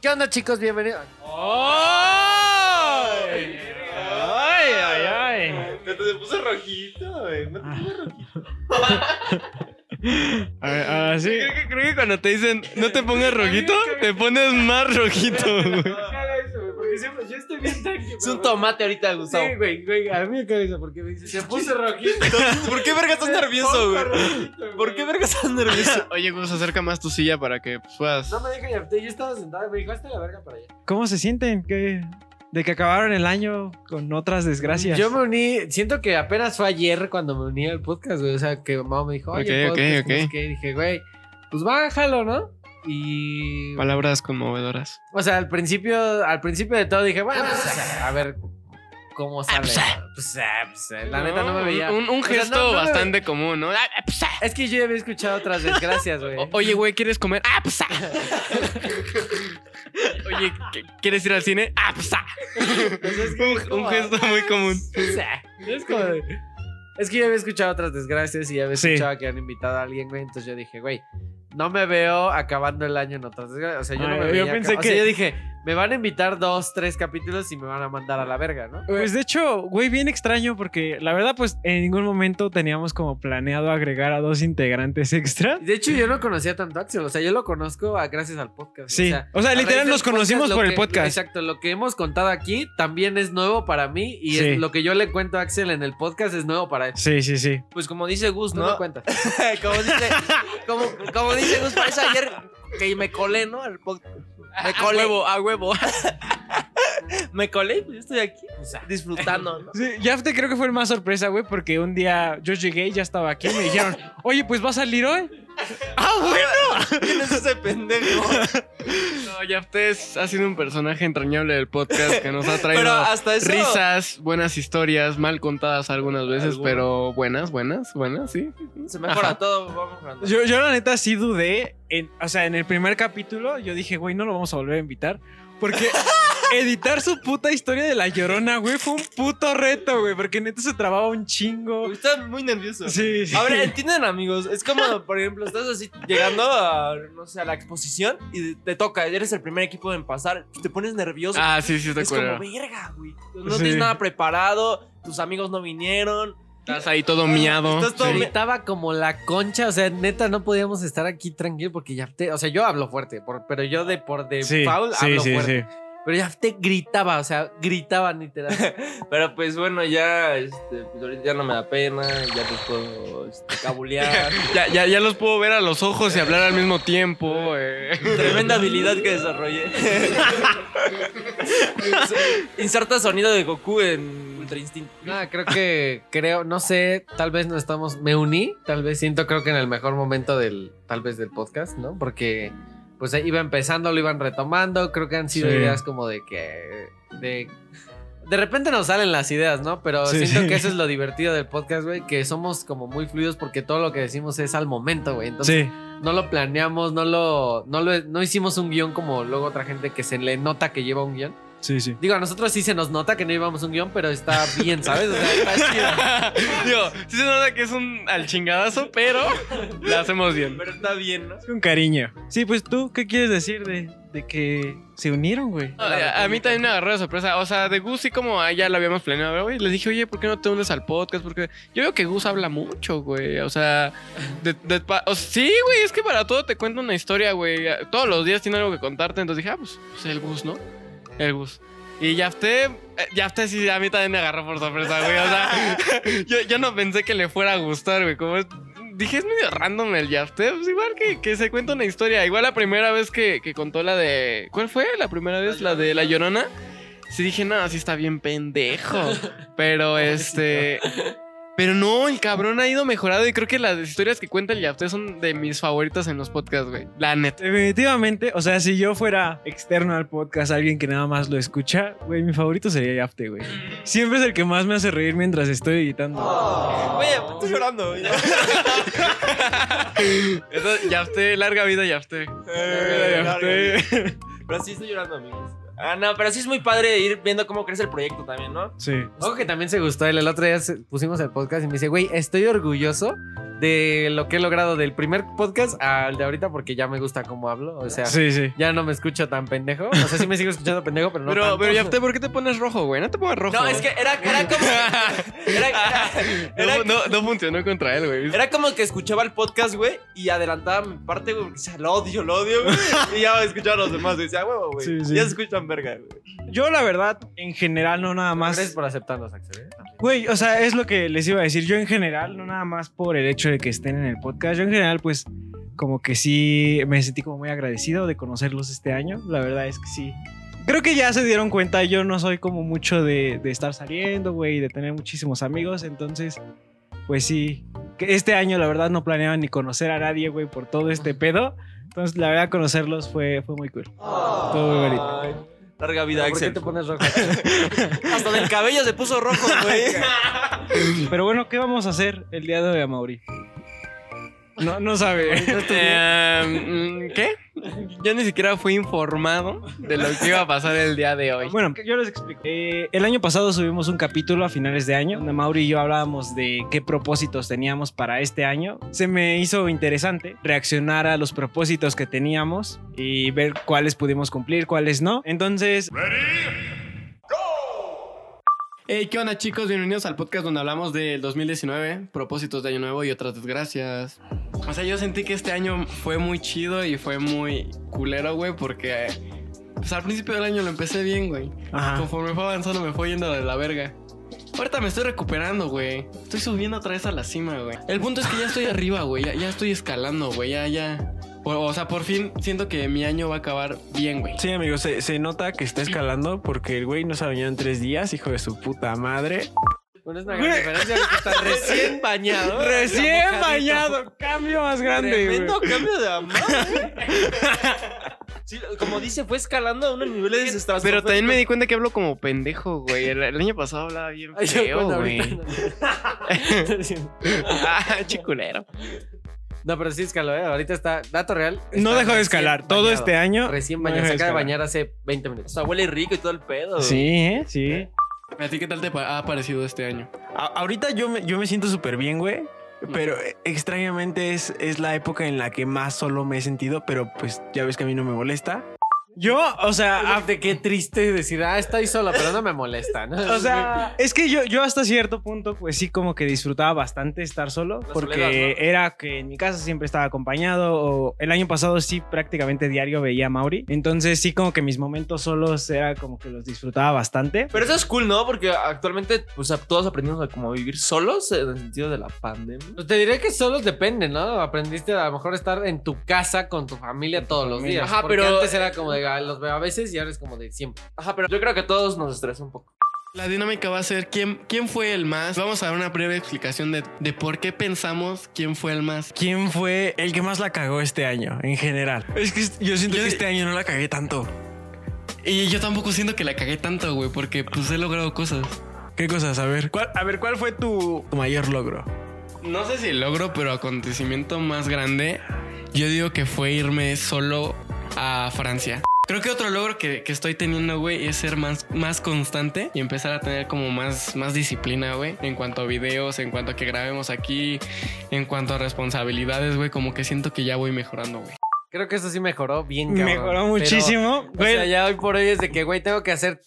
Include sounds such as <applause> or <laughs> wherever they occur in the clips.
¿Qué onda, chicos? Bienvenidos. ¡Ay! ¡Ay, ay, ay! Te, te puse rojito, güey. No te puse rojito. A <laughs> ver, ahora sí. Creo que, creo que cuando te dicen no te pongas rojito, <laughs> te pones más rojito, güey. Estoy bien tranquilo. Es un tomate ahorita, Gustavo. Sí, güey, güey. A mí me cae eso porque me dice, se puso rojito. <laughs> ¿Por qué verga estás nervioso, güey? ¿Por qué verga estás nervioso? <laughs> Oye, Gus, acerca más tu silla para que pues, puedas. No me dijo Yafte, yo estaba sentado y me dijo, hazte la verga para allá. ¿Cómo se sienten? ¿Qué- de que acabaron el año con otras desgracias. Yo me uní, siento que apenas fue ayer cuando me uní al podcast, güey. O sea, que mamá me dijo, oye, Ok, ok, podcast, ok. no sé qué. Y dije, güey, pues bájalo, ¿no? Y. Palabras conmovedoras. O sea, al principio, al principio de todo dije, bueno, pues, a ver cómo sale. ¿no? Pues, ah, pues, eh, la neta no me veía. Un, un O sea, gesto no- no me bastante común, ¿no? Ah, ah. Es que yo ya había escuchado otras desgracias, güey. Oye, güey, ¿quieres comer? ¡Ah, psa! <laughs> Oye, ¿qu- ¿quieres ir al cine? ¡Ah, psa! Entonces, es que Un, como- un gesto muy común. <laughs> Es como de- Es que yo había escuchado otras desgracias y ya había Sí. escuchado que han invitado a alguien, güey. Entonces yo dije, güey, no me veo acabando el año en otras. O sea, yo no Ay, me yo veía. pensé acá- O sea, que- yo dije, me van a invitar dos, tres capítulos y me van a mandar a la verga, ¿no? Pues de hecho, güey, bien extraño porque la verdad, pues en ningún momento teníamos como planeado agregar a dos integrantes extra. De hecho, yo no conocía tanto a Axel. O sea, yo lo conozco a- gracias al podcast. Sí. O sea, literal nos conocimos por el que- podcast. Exacto, lo que hemos contado aquí también es nuevo para mí y Sí. es lo que yo le cuento a Axel en el podcast es nuevo para él. Sí, sí, sí. Pues como dice Gus, No ¿no? me cuentas. <laughs> como dice, como, como dice Gus, parece ayer que me colé, ¿no? Al podcast. Me A colé. huevo, a huevo. <laughs> Me colé, pues estoy aquí disfrutando, ¿no? Sí, Yafte creo que fue el más sorpresa, güey, porque un día yo llegué y ya estaba aquí me dijeron, oye, pues va a salir hoy. ¡Ah, <laughs> bueno! ¿Quién es ese pendejo? <laughs> No, Yaftes ha sido un personaje entrañable del podcast que nos ha traído Pero hasta eso. risas, buenas historias, mal contadas algunas veces, pero buenas, buenas, buenas, sí. Se mejora Ajá. todo, vamos mejorando. Yo, yo la neta sí dudé, en, o sea, en el primer capítulo yo dije, güey, no lo vamos a volver a invitar, porque <laughs> editar su puta historia de la llorona, güey, fue un puto reto, güey, porque neta se trababa un chingo. Estás muy nervioso. Sí, sí. A ver, entienden amigos, es como, por ejemplo, estás así llegando a, no sé, a la exposición y te toca, eres el primer equipo en pasar, te pones nervioso. Ah, sí, sí, te es como, acuerdo. verga, güey. No Sí. tienes nada preparado, tus amigos no vinieron. Estás ahí todo miado. Estás todo- Sí. Gritaba como la concha, o sea, neta no podíamos estar aquí tranquilo porque ya te, o sea, yo hablo fuerte, por- pero yo de por de Sí, Paul sí, hablo sí, fuerte. sí. Pero ya te gritaba, o sea, gritaba literal. <laughs> Pero pues bueno, ya, este, pues ahorita ya no me da pena, ya pues puedo este, cabulear. <laughs> Ya, ya, ya los puedo ver a los ojos y hablar al mismo tiempo. eh. Tremenda habilidad que desarrollé. <laughs> Inserta sonido de Goku en Ultra Instinto. Nada, creo que, creo, no sé, tal vez no estamos, me uní, tal vez siento, creo que en el mejor momento del, tal vez del podcast, ¿no? Porque, pues iba empezando, lo iban retomando, creo que han sido Sí. ideas como de que, de, de repente nos salen las ideas, ¿no? Pero Sí, siento sí. que eso es lo divertido del podcast, güey, que somos como muy fluidos porque todo lo que decimos es al momento, güey. Entonces, Sí, no lo planeamos, no lo, no lo, no hicimos un guion como luego otra gente que se le nota que lleva un guion. Sí, sí. Digo, a nosotros sí se nos nota que no llevamos un guion, pero está bien, ¿sabes? O sea, está chido. <laughs> Digo, sí se nota que es un al chingadazo, pero lo hacemos bien. Pero está bien, ¿no? Con cariño. Sí, pues tú, ¿qué quieres decir de, de que se unieron, güey? No, a, a mí también me agarró de sorpresa. O sea, de Gus sí como ah, ya lo habíamos planeado. güey. Les dije, oye, ¿por qué no te unes al podcast? Porque yo veo que Gus habla mucho, güey. O sea, de- de- pa- o sea, sí, güey, es que para todo te cuenta una historia, güey. Todos los días tiene algo que contarte. Entonces dije, ah, pues, pues el Gus, ¿no? El Gus. Y Yafté, eh, Yafté sí a mí también me agarró por sorpresa, güey. O sea, <laughs> yo, yo no pensé que le fuera a gustar, güey. Como es- dije, es medio random el Yafté. Pues igual que, que se cuenta una historia. Igual la primera vez que, que contó la de. ¿Cuál fue? La primera vez, la de La Llorona. Sí dije, no, sí está bien pendejo. Pero <laughs> este. Pero no, el cabrón ha ido mejorado y creo que las historias que cuenta el Yafté son de mis favoritas en los podcasts, güey. La neta. Definitivamente, o sea, si yo fuera externo al podcast, alguien que nada más lo escucha, güey, mi favorito sería Yafte, güey. Siempre es el que más me hace reír mientras estoy editando. Oye, estoy llorando. Yafté, larga vida Yafté. Eh, Yafté. <laughs> Pero sí estoy llorando, amigos. Ah, no, pero sí es muy padre ir viendo cómo crece el proyecto también, ¿no? Sí. Ojo que también se gustó él. El otro día pusimos el podcast y me dice, güey, estoy orgulloso de lo que he logrado del primer podcast al de ahorita porque ya me gusta cómo hablo. O sea, Sí, sí. ya no me escucho tan pendejo. O sea, sí me sigo escuchando pendejo, pero no Pero, tanto. pero ya te, ¿por qué te pones rojo, güey? No te pongas rojo. No, es que era, era como. Era, era- no, no, no funcionó contra él, güey. era como que escuchaba el podcast, güey, y adelantaba mi parte, güey, porque decía, lo odio, lo odio, güey. Y ya escuchaba a los demás, y decía, huevo, güey. Sí, sí. Ya se escuchan verga, güey. Yo, la verdad, en general, no nada más. Gracias por aceptarnos, Axel. ¿eh? Güey, o sea, es lo que les iba a decir. Yo en general, no nada más por el hecho de que estén en el podcast, yo en general, pues, como que sí me sentí como muy agradecido de conocerlos este año. La verdad es que sí. Creo que ya se dieron cuenta, yo no soy como mucho de, de estar saliendo, güey, de tener muchísimos amigos. Entonces, pues sí, este año la verdad no planeaba ni conocer a nadie, güey, por todo este pedo. Entonces, la verdad, conocerlos fue, fue muy cool. Todo muy bonito. Larga vida, ¿Por qué te pones rojo? <laughs> Hasta del cabello se puso rojo, güey. <laughs> Pero bueno, ¿qué vamos a hacer el día de hoy, Mauri? No, no sabe. <laughs> Eh, ¿Qué? Yo ni siquiera fui informado de lo que iba a pasar el día de hoy. Bueno, yo les explico. Eh, el año pasado subimos un capítulo a finales de año donde Mauri y yo hablábamos de qué propósitos teníamos para este año. Se me hizo interesante reaccionar a los propósitos que teníamos y ver cuáles pudimos cumplir, cuáles no. Entonces, Hey, ¿qué onda chicos? Bienvenidos al podcast donde hablamos del 2019, propósitos de año nuevo y otras desgracias. O sea, yo sentí que este año fue muy chido y fue muy culero, güey, porque pues, al principio del año lo empecé bien, güey. Conforme fue avanzando me fue yendo de la verga. Ahorita me estoy recuperando, güey. Estoy subiendo otra vez a la cima, güey. El punto es que ya estoy arriba, güey. Ya, ya estoy escalando, güey. Ya, ya. O, o sea, por fin siento que mi año va a acabar bien, güey. Sí, amigo, se, se nota que está escalando porque el güey no se ha bañado en tres días, hijo de su puta madre. Bueno, es una gran diferencia porque está recién <laughs> bañado. Recién bañado, cambio más grande. Tremendo güey. cambio de amor. <laughs> Sí, como dice, fue escalando a unos niveles estratosféricos. Pero también me di cuenta que hablo como pendejo, güey. El, el año pasado hablaba bien Ay, yo feo, cuando güey. <laughs> ah, chiculero. No, pero sí escaló, ¿eh? Ahorita está. Dato real. No dejó de escalar. Todo bañado. este año. Recién bañado. Se acaba de bañar hace 20 O minutos. sea, huele rico y todo el pedo. Sí, ¿eh? Sí. ¿A ti qué tal te ha parecido este año? A- ahorita yo me, yo me siento súper bien, güey. Pero eh, extrañamente es, es la época en la que más solo me he sentido, pero pues ya ves que a mí no me molesta. Yo, o sea, de qué triste decir, ah, estoy sola, pero no me molesta, ¿no? <laughs> O sea, <laughs> es que yo, yo hasta cierto punto, pues sí, como que disfrutaba bastante estar solo, La porque soledad, ¿no? era que en mi casa siempre estaba acompañado, o el año pasado sí prácticamente diario veía a Mauri, entonces sí como que mis momentos solos era como que los disfrutaba bastante. Pero eso es cool, ¿no? Porque actualmente, pues, todos aprendimos a como vivir solos en el sentido de la pandemia. Pues te diré que solo depende, ¿no? Aprendiste a lo mejor estar en tu casa con tu familia todos los familia. días. Ajá, porque pero- antes era como de los veo a veces y ahora es como de siempre. Ajá, pero yo creo que a todos nos estresa un poco. La dinámica va a ser quién, quién fue el más. Vamos a dar una breve explicación de, de por qué pensamos quién fue el más. ¿Quién fue el que más la cagó este año, en general? Es que yo siento Yo- que este año no la cagué tanto. Y yo tampoco siento que la cagué tanto, güey, porque pues he logrado cosas. ¿Qué cosas? A ver, ¿cuál, a ver, ¿cuál fue tu, tu mayor logro? No sé si logro, pero acontecimiento más grande, yo digo que fue irme solo a Francia. Creo que otro logro que, que estoy teniendo, güey, es ser más, más constante y empezar a tener como más, más disciplina, güey, en cuanto a videos, en cuanto a que grabemos aquí, en cuanto a responsabilidades, güey, como que siento que ya voy mejorando, güey. Creo que eso sí mejoró bien, cabrón. Mejoró Pero, muchísimo. o Güey, sea, ya hoy por hoy es de que, güey, tengo que hacer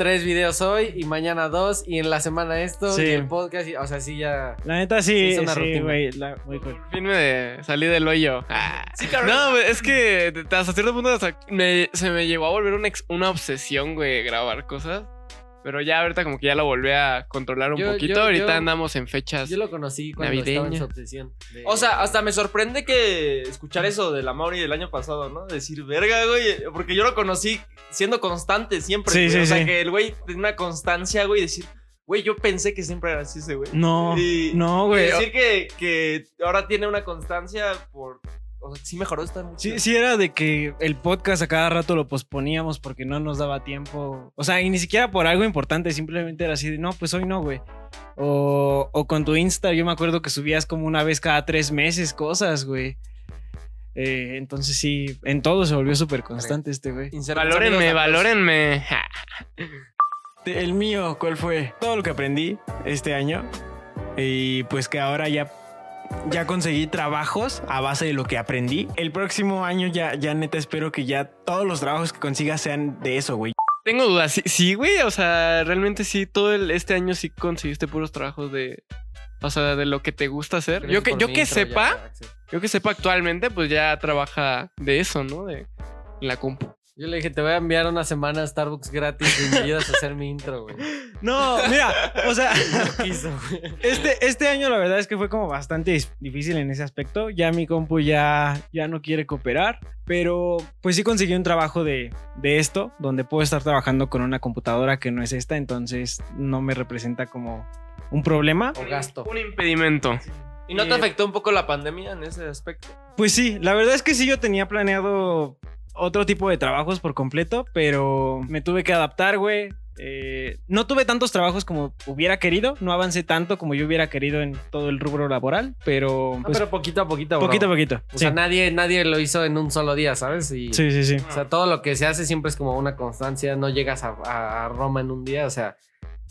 tres videos hoy y mañana dos y en la semana esto Sí. y el podcast. y- o sea, sí ya... la neta Sí, sí, es una sí, rutina. güey, la- muy cool. Por fin me salí del hoyo. Ah. Sí, cabrón. No, es que hasta cierto punto hasta me- se me llegó a volver una, ex- una obsesión, güey, grabar cosas. Pero ya ahorita como que ya lo volví a controlar un Yo- poquito. yo- ahorita yo- andamos en fechas. Yo lo conocí cuando estaba en Navideña. su obsesión. de- O sea, hasta me sorprende que escuchar eso de la Mauri del año pasado, ¿no? Decir, verga, güey. Porque yo lo conocí siendo constante siempre. Sí, sí, o sea, sí. que el güey tenía una constancia, güey. y Decir, güey, yo pensé que siempre era así ese güey. No, Y- no, Y güey. decir que, que ahora tiene una constancia por. O sea, sí mejoró esta mucho. Sí, sí era de que el podcast a cada rato lo posponíamos porque no nos daba tiempo. O sea, y ni siquiera por algo importante, simplemente era así de, no, pues hoy no, güey. O, o con tu Insta, yo me acuerdo que subías como una vez cada tres meses cosas, güey. Eh, entonces sí, en todo se volvió súper constante este güey. Valórenme, valórenme. El mío, ¿cuál fue? Todo lo que aprendí este año. Y pues que ahora ya ya conseguí trabajos a base de lo que aprendí. El próximo año ya, ya neta espero que ya todos los trabajos que consiga sean de eso, güey. Tengo dudas. Sí, sí, güey. O sea, realmente sí, todo el- este año sí conseguiste puros trabajos de. O sea, de lo que te gusta hacer. Yo que, yo que ya, sepa, yo que sepa actualmente, pues ya trabaja de eso, ¿no? De la compu. Yo le dije, te voy a enviar una semana a Starbucks gratis y me ayudas a hacer mi intro, güey. <laughs> No, mira, o sea, <laughs> Quiso, güey. este, este año la verdad es que fue como bastante difícil en ese aspecto. Ya mi compu ya, ya no quiere cooperar, pero pues sí conseguí un trabajo de, de esto, donde puedo estar trabajando con una computadora que no es esta, entonces no me representa como un problema. O gasto. Un impedimento. ¿Y no te Eh, afectó un poco la pandemia en ese aspecto? Pues sí, la verdad es que sí yo tenía planeado otro tipo de trabajos por completo, pero me tuve que adaptar, güey. Eh, no tuve tantos trabajos como hubiera querido, no avancé tanto como yo hubiera querido en todo el rubro laboral, pero No, pues, pero poquito a poquito, bro. poquito a poquito. O sí. sea, nadie, nadie lo hizo en un solo día, ¿sabes? Y, sí, sí, sí. O sea, todo lo que se hace siempre es como una constancia. No llegas a Roma en un día. O sea,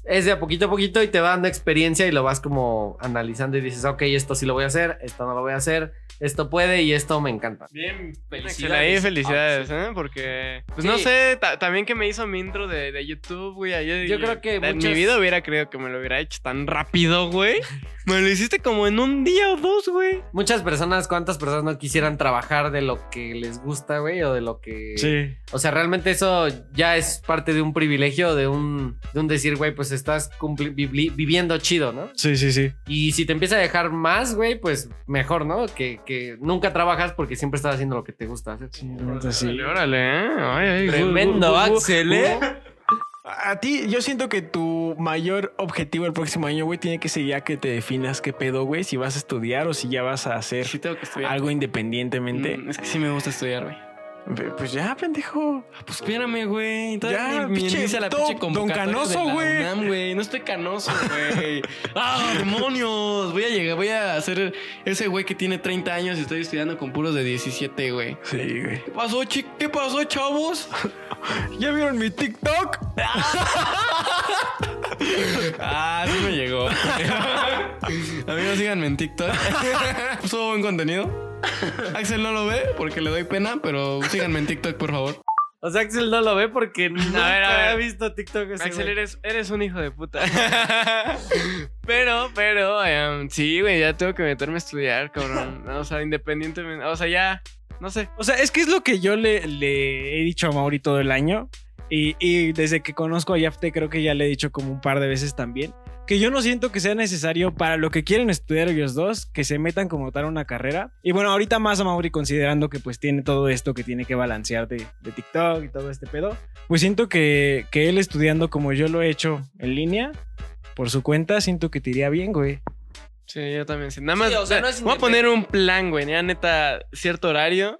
es de a poquito a poquito y te va dando experiencia y lo vas como analizando y dices, ok, esto sí lo voy a hacer, esto no lo voy a hacer, esto puede y esto me encanta. Bien, Felicidades. Ahí, felicidades, Ah, ¿eh? Porque, pues Sí. no sé, ta- también que me hizo mi intro de, de YouTube, güey. Yo creo que en muchas- mi vida hubiera creído que me lo hubiera hecho tan rápido, güey. <laughs> me lo hiciste como en un día o dos, güey. Muchas personas, ¿cuántas personas no quisieran trabajar de lo que les gusta, güey? O de lo que... Sí. O sea, realmente eso ya es parte de un privilegio, de un, de un decir, güey, pues estás cumpli- vivli- viviendo chido, ¿no? Sí, sí, sí. Y si te empieza a dejar más, güey, pues mejor, ¿no? Que, que nunca trabajas porque siempre estás haciendo lo que te gusta hacer. Sí, neta sí. Órale, órale, ¿eh? Ay, ay, gu- Tremendo, gu- Axel, ¿eh? A ti, yo siento que tu mayor objetivo el próximo año, güey, tiene que ser ya que te definas qué pedo, güey, si vas a estudiar o si ya vas a hacer Sí tengo que estudiar. algo independientemente. Mm, es que sí me gusta estudiar, güey. Pues ya, pendejo. Ah, Pues espérame, güey. Ya, inicia la don- pinche don convocatoria Canoso, güey. No estoy canoso, güey. <laughs> ¡Ah, demonios! Voy a llegar, voy a ser ese güey que tiene 30 años y estoy estudiando con puros de 17, güey. Sí, güey. ¿Qué pasó, chi ¿Qué pasó, chavos? <laughs> ¿Ya vieron mi TikTok? <laughs> Ah, sí me llegó. Amigos, síganme en TikTok. Subo buen contenido. <laughs> Axel no lo ve porque le doy pena, pero síganme en TikTok, por favor. O sea, Axel no lo ve porque nunca ver, a ver. ha visto TikTok ese Axel, eres, eres un hijo de puta. <laughs> pero, pero, em, sí, güey, ya tengo que meterme a estudiar, cabrón. <laughs> O sea, independientemente. O sea, ya, no sé. O sea, es que es lo que yo le, le he dicho a Mauri todo el año. Y, y desde que conozco a Yafte, creo que ya le he dicho como un par de veces también. Que yo no siento que sea necesario para lo que quieren estudiar ellos dos, que se metan como tal una carrera. Y bueno, ahorita más a Mauri considerando que pues tiene todo esto que tiene que balancear de, de TikTok y todo este pedo. Pues siento que, que él estudiando como yo lo he hecho en línea, por su cuenta, siento que te iría bien, güey. Sí, yo también. Sí. Nada más, Sí, o sea, no voy a poner un plan, güey, ya neta, cierto horario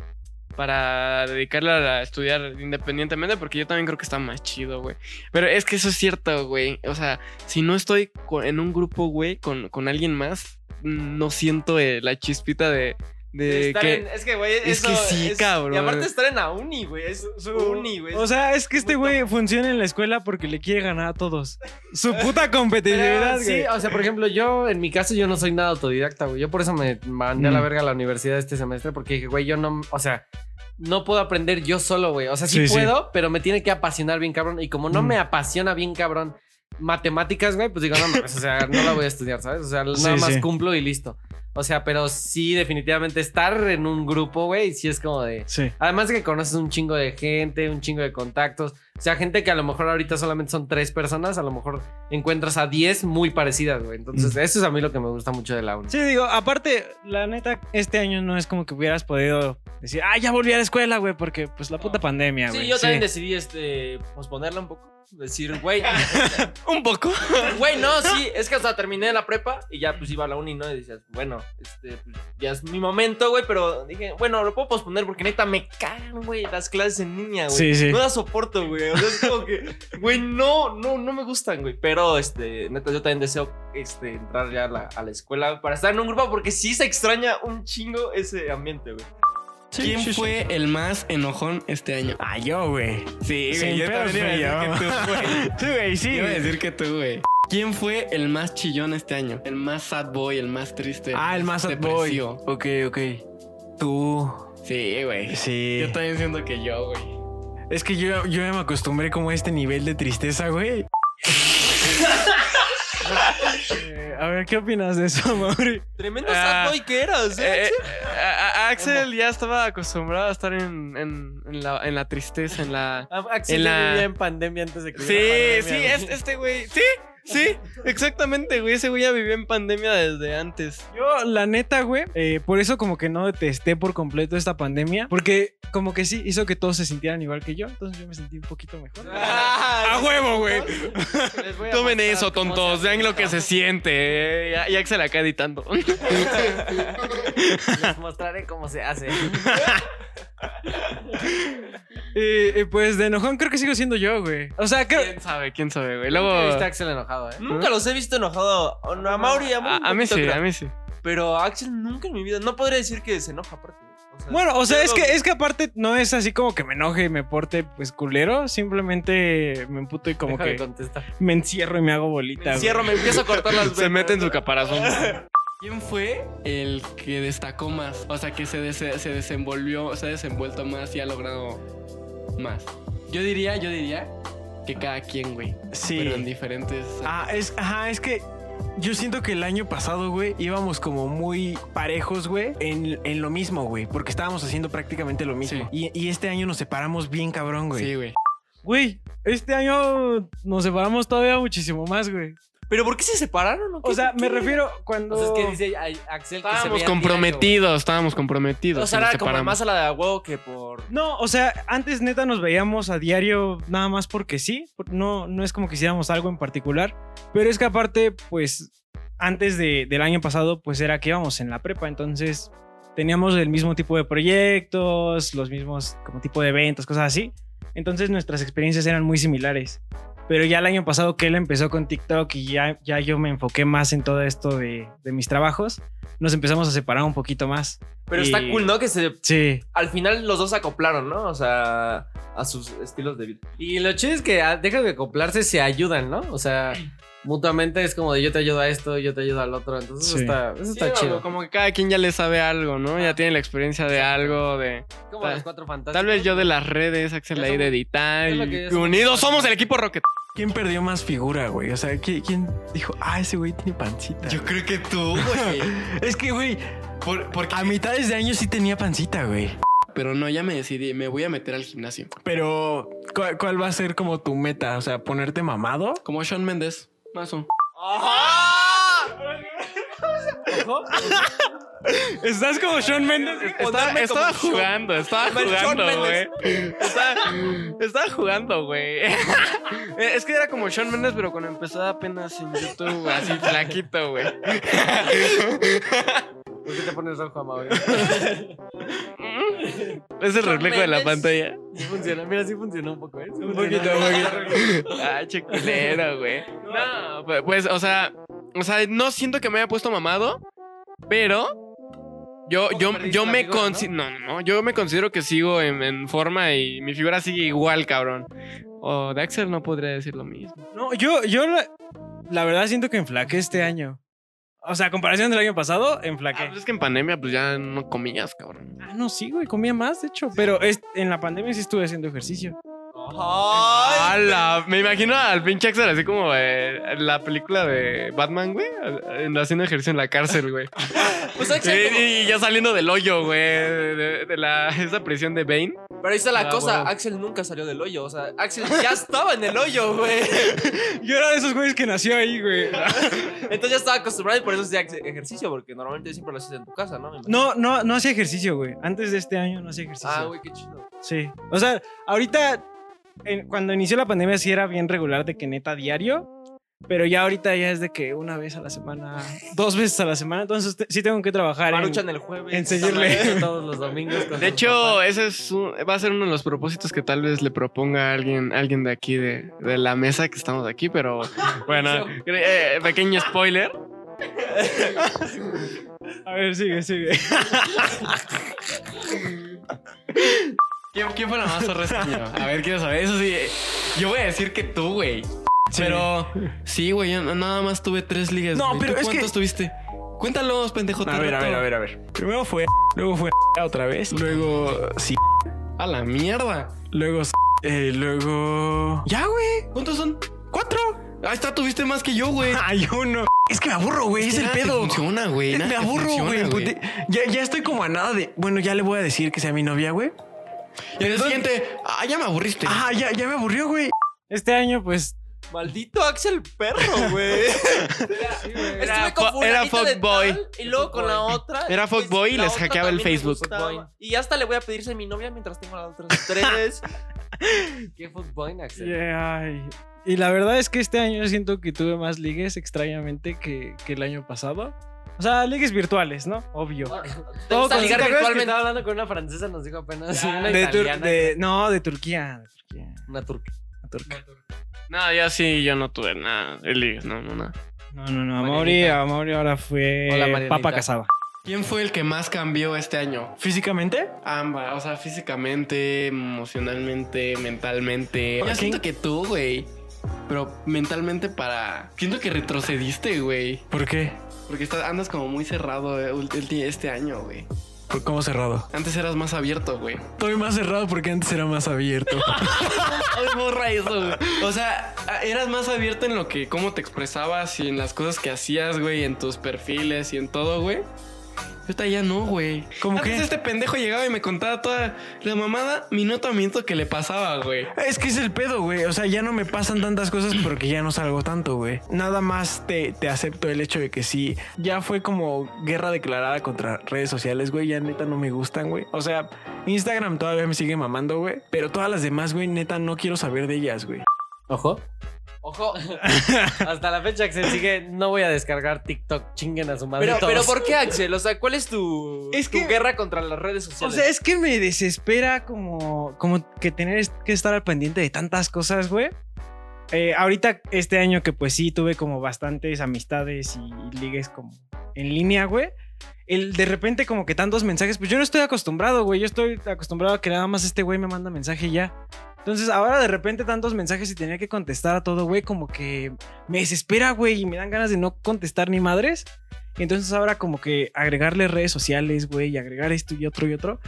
para dedicarle a estudiar independientemente, porque yo también creo que está más chido, güey. Pero es que eso es cierto, güey. O sea, si no estoy en un grupo, güey, con, con alguien más, no siento eh, la chispita de, de Estar que... en- es que, güey, es eso que sí, cabrón. Y aparte estar en la uni, güey. Es su uni, güey. O sea, es que este güey funciona en la escuela porque le quiere ganar a todos. Su <laughs> puta competitividad, Pero sí, güey. o sea, por ejemplo, yo en mi caso yo no soy nada autodidacta, güey. Yo por eso me mandé a la Mm. verga a la universidad este semestre porque dije, güey, yo no, o sea, no puedo aprender yo solo, güey. O sea, sí, Sí, sí. puedo, pero me tiene que apasionar bien cabrón. Y como no Mm. me apasiona bien cabrón matemáticas, güey, pues digo, no mames, o sea, no la voy a estudiar, ¿sabes? O sea, nada Sí, más cumplo y listo. O sea, pero sí, definitivamente estar en un grupo, güey, sí es como de. Sí. Además de que conoces un chingo de gente, un chingo de contactos. O sea, gente que a lo mejor ahorita solamente son tres personas, a lo mejor encuentras a diez muy parecidas, güey. Entonces, Mm. eso es a mí lo que me gusta mucho de la uni. Sí, digo, aparte, la neta, este año no es como que hubieras podido decir, ah, ya volví a la escuela, güey, porque pues la puta pandemia, güey. Sí, yo también decidí este, posponerla un poco. Decir, güey, <laughs> Un poco. <laughs> güey, no, sí, es que hasta terminé la prepa y ya pues iba a la uni, ¿no? Y decías, bueno, este, pues, ya es mi momento, güey, pero dije, bueno, lo puedo posponer porque neta me cagan, güey, las clases en línea, güey. Sí, sí. No las soporto, güey. O sea, es como que, güey, no, no, no me gustan, güey. Pero, este, neta, yo también deseo, este, entrar ya a la, a la escuela para estar en un grupo porque sí se extraña un chingo ese ambiente, güey. ¿Quién fue el más enojón este año? Ah, yo, güey. Sí, Sin yo también iba a decir que tú, güey. <laughs> Sí, güey, sí. Iba a güey. decir que tú, güey. ¿Quién fue el más chillón este año? El más sad boy, el más triste. Ah, el más sad boy. depresivo. Ok, ok. Tú. Sí, güey. Sí. Yo también siento que yo, güey. Es que yo, yo ya me acostumbré como a este nivel de tristeza, güey. Eh, a ver, ¿qué opinas de eso, Mauri? Tremendo Ah, sad boy que eras, ¿eh? Eh, eh, a- a- Axel ya estaba acostumbrado a estar en, en- en la, en la tristeza, en la... Ah, Axel En la- vivía en pandemia antes de que Sí, sí, es- este güey. Sí, sí, exactamente, güey. Ese güey ya vivió en pandemia desde antes. Yo, la neta, güey, eh, por eso como que no detesté por completo esta pandemia, porque como que sí hizo que todos se sintieran igual que yo, entonces yo me sentí un poquito mejor. <laughs> Ah, ¡A huevo, güey! <laughs> Tomen eso, tontos. se Vean lo que se siente. eh. Y Axel acá editando. <laughs> Les mostraré cómo se hace. <laughs> Eh, pues de enojón creo que sigo siendo yo, güey. O sea, creo... ¿Quién sabe? ¿Quién sabe, güey? Luego Luego... viste a Axel enojado, ¿eh? Nunca los he visto enojado. A Mauri, a, Mauri A, mí sí, creo. a mí sí. Pero a Axel nunca en mi vida. No podría decir que se enoja aparte. O sea, Bueno, o sea, es que, es que aparte no es así como que me enoje y me porte pues culero, simplemente me emputo y como que contestar. me encierro y me hago bolita. Me güey. encierro, me empiezo a cortar las <laughs> Se venas. mete en su caparazón. <laughs> ¿Quién fue el que destacó más? O sea, que se, se desenvolvió, se ha desenvuelto más y ha logrado más. Yo diría, yo diría que cada quien, güey. Sí. Pero en diferentes. Ah, es, ajá, es que yo siento que el año pasado, güey, íbamos como muy parejos, güey, en, en lo mismo, güey, porque estábamos haciendo prácticamente lo mismo. Y, y este año nos separamos bien cabrón, güey. Sí, güey. Güey, este año nos separamos todavía muchísimo más, güey. ¿Pero por qué se separaron? o qué? O sea, me refiero cuando... O sea, es que dice ay, Axel que Estábamos comprometidos, estábamos comprometidos. O sea, era como más a la de huevo que por. No, o sea, antes neta nos veíamos a diario nada más porque sí. No, no es como que hiciéramos algo en particular. Pero es que aparte, pues, antes de- del año pasado, pues era que íbamos en la prepa. Entonces, teníamos el mismo tipo de proyectos, los mismos como tipo de eventos, cosas así. Entonces nuestras experiencias eran muy similares. Pero ya el año pasado que él empezó con TikTok y ya, ya yo me enfoqué más en todo esto de, de mis trabajos, nos empezamos a separar un poquito más. Pero Y- está cool, ¿no? Que se. Sí. Al final los dos se acoplaron, ¿no? O sea, a sus estilos de vida. Y lo chido es que ah, dejan de acoplarse, se ayudan, ¿no? O sea, mutuamente es como de yo te ayudo a esto, yo te ayudo al otro. Entonces eso Sí. está, eso está Sí, chido. Como que cada quien ya le sabe algo, ¿no? Ya tiene la experiencia de algo, de... Como los cuatro fantásticos. Tal vez yo de las redes, Axel ahí de editar. y- unidos somos el equipo Rocket. ¿Quién perdió más figura, güey? O sea, ¿qui- ¿quién dijo, ah, ese güey tiene pancita? güey"? creo que tú, güey. <laughs> Es que, güey, Por- porque... a mitades de año sí tenía pancita, güey. Pero no, ya me decidí, me voy a meter al gimnasio. Pero, ¿cuál, cuál va a ser como tu meta? O sea, ponerte mamado. Como Sean Méndez. Más ¿Estás como Sean Mendes? Estaba, como jugando, estaba jugando, güey. <laughs> Estaba, estaba jugando, güey. <laughs> Es que era como Sean Mendes, pero cuando empezó apenas en YouTube, güey, así flaquito, güey. <laughs> ¿Por qué te pones rojo, Mauri? Es el reflejo de la pantalla. Sí funciona, mira, sí funcionó un poco, ¿eh? Sí Un poquito, un poquito. Ah, che culero, güey. No, pues, pues, o sea, o sea, no siento que me haya puesto mamado, pero yo, yo, yo me considero, no? no, no, yo me considero que sigo en, en forma y mi figura sigue igual, cabrón. O de Axel no podría decir lo mismo. No, yo, yo la, la verdad siento que enflaqué este año. O sea, a comparación del año pasado, Ah, enflaqué. pues es que en pandemia pues ya no comías, cabrón. Ah, no, sí, güey, comía más, de hecho. Pero es, en la pandemia sí estuve haciendo ejercicio. Ay, ¡Hala! Me imagino al pinche Axel así como eh, la película de Batman, güey, haciendo ejercicio en la cárcel, güey. <laughs> Pues Axel, Sí, y ya saliendo del hoyo, güey, de, de la, esa prisión de Bane. Pero ahí está la Ah, cosa, bueno. Axel nunca salió del hoyo, o sea, Axel ya estaba en el hoyo, güey. <laughs> Yo era de esos güeyes que nació ahí, güey. <laughs> Entonces ya estaba acostumbrado y por eso hacía ejercicio, porque normalmente siempre lo haces en tu casa, ¿no? No, no, no hacía ejercicio, güey. Antes de este año no hacía ejercicio. Ah, güey, qué chido. Sí. O sea, ahorita, en- cuando inició la pandemia sí era bien regular de que neta diario. Pero ya ahorita ya es de que una vez a la semana, <laughs> dos veces a la semana. Entonces te- sí tengo que trabajar en... Maruchan el jueves. en seguirle. <laughs> Todos los domingos. con De hecho, papás. ese es un- va a ser uno de los propósitos que tal vez le proponga a alguien, alguien de aquí, de, de la mesa que estamos aquí, pero <laughs> bueno, eh, pequeño spoiler. A ver, sigue, sigue. ¿Quién, quién fue la más zorra este año? A ver, quiero saber. Eso sí, yo voy a decir que tú, güey. Pero sí, güey, yo nada más tuve tres ligas. No, güey. pero ¿Tú es que- ¿Cuántos tuviste? Cuéntalos, pendejo. A ver, a ver, a ver, a ver. Primero fue, <laughs> luego fue <laughs> otra vez, luego sí, A la mierda. luego eh, luego ya, güey. ¿Cuántos son? Cuatro. Ahí está, tuviste más que yo, güey. <laughs> Hay uno. Es que me aburro, güey. Es que el nada te pedo. funciona, güey. Me aburro, güey. Pute- Ya, ya estoy como a nada de. Bueno, ya le voy a decir que sea mi novia, güey. Y el siguiente, ah, ya me aburriste. Ah, ya, ya me aburrió, güey. Este año, pues, Maldito Axel perro, <laughs> güey. Era Estuve con fo- era fuckboy. Y luego con la otra. Era pues, fuckboy y les hackeaba el me Facebook. Y hasta le voy a pedirse mi novia mientras tengo las otras <laughs> tres. ¿Qué fútbol, Axel? yeah, ay. y la verdad es que este año siento que tuve más ligues extrañamente que, que el año pasado. O sea, ligues virtuales, ¿no? Obvio. ¿Te Todo con- ligar ¿Te acuerdas que virtualmente? estaba hablando con una francesa? Nos dijo apenas. una De Tur- italiana. de- no, de Turquía. De Turquía. Una turca. una turca. No, ya sí, yo no tuve nada de ligas, no, no, nada. No, no, no. Marianita. Mauri, a Mauri ahora fue Hola, papa casada. ¿Quién fue el que más cambió este año? Físicamente, Ambas, o sea, físicamente, emocionalmente, mentalmente. Yo siento que tú, güey. Pero mentalmente para... Siento que retrocediste, güey. ¿por qué? Porque andas como muy cerrado eh, este año, güey. ¿Por ¿Cómo cerrado? Antes eras más abierto, güey. Estoy más cerrado porque antes era más abierto. <laughs> Ay, borra eso, güey. O sea, eras más abierto en lo que, cómo te expresabas y en las cosas que hacías, güey, en tus perfiles y en todo, güey. Ahorita ya no, güey. ¿Cómo Antes qué? este pendejo llegaba y me contaba toda la mamada, minuto a minuto que le pasaba, güey. Es que es el pedo, güey. O sea, ya no me pasan tantas cosas porque ya no salgo tanto, güey. Nada más te, te acepto el hecho de que sí, ya fue como guerra declarada contra redes sociales, güey. Ya neta no me gustan, güey. O sea, Instagram todavía me sigue mamando, güey. Pero todas las demás, güey, neta no quiero saber de ellas, güey. Ojo. Ojo. <laughs> Hasta la fecha Axel sigue. No voy a descargar TikTok. Chinguen a su madre. Pero, todos. pero ¿por qué, Axel? O sea, ¿cuál es tu, Es tu que- guerra contra las redes O sociales? sea, es que me desespera como, como que tener que estar al pendiente de tantas cosas, güey. Eh, ahorita, este año que pues sí tuve como bastantes amistades y ligues como en línea, güey. El de repente como que tantos mensajes, pues yo no estoy acostumbrado, güey. Yo estoy acostumbrado a que nada más este güey me manda mensaje y ya. Entonces ahora de repente tantos mensajes y tener que contestar a todo, güey, como que me desespera, güey, y me dan ganas de no contestar ni madres. Entonces ahora como que agregarle redes sociales, güey, y agregar esto y otro y otro,